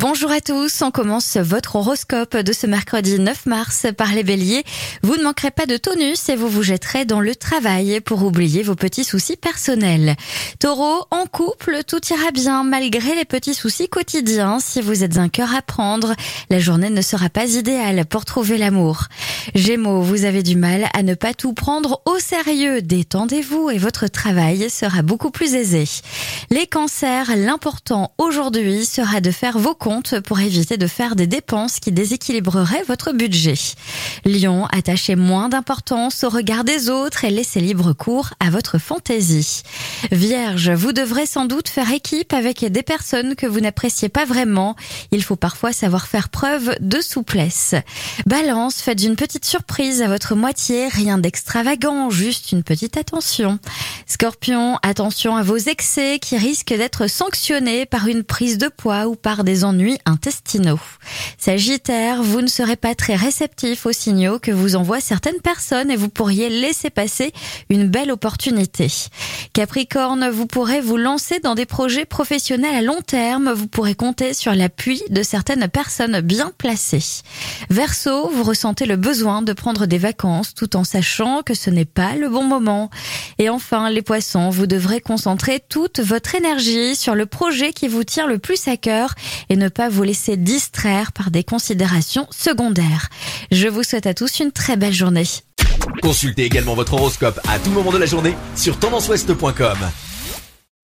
Bonjour à tous, on commence votre horoscope de ce mercredi 9 mars par les béliers. Vous ne manquerez pas de tonus et vous vous jetterez dans le travail pour oublier vos petits soucis personnels. Taureau, en couple, tout ira bien malgré les petits soucis quotidiens. Si vous êtes un cœur à prendre, la journée ne sera pas idéale pour trouver l'amour. Gémeaux, vous avez du mal à ne pas tout prendre au sérieux. Détendez-vous et votre travail sera beaucoup plus aisé. Les cancers, l'important aujourd'hui sera de faire vos pour éviter de faire des dépenses qui déséquilibreraient votre budget. Lion, attachez moins d'importance au regard des autres et laissez libre cours à votre fantaisie. Vierge, vous devrez sans doute faire équipe avec des personnes que vous n'appréciez pas vraiment. Il faut parfois savoir faire preuve de souplesse. Balance, faites une petite surprise à votre moitié, rien d'extravagant, juste une petite attention. Scorpion, attention à vos excès qui risquent d'être sanctionnés par une prise de poids ou par des ennuis intestinaux. Sagittaire, vous ne serez pas très réceptif aux signaux que vous envoient certaines personnes et vous pourriez laisser passer une belle opportunité. Capricorne, vous pourrez vous lancer dans des projets professionnels à long terme. Vous pourrez compter sur l'appui de certaines personnes bien placées. Verseau, vous ressentez le besoin de prendre des vacances tout en sachant que ce n'est pas le bon moment. Et enfin, les poissons, vous devrez concentrer toute votre énergie sur le projet qui vous tient le plus à cœur et ne pas vous laisser distraire par des considérations secondaires. Je vous souhaite à tous une très belle journée. Consultez également votre horoscope à tout moment de la journée sur tendanceouest.com.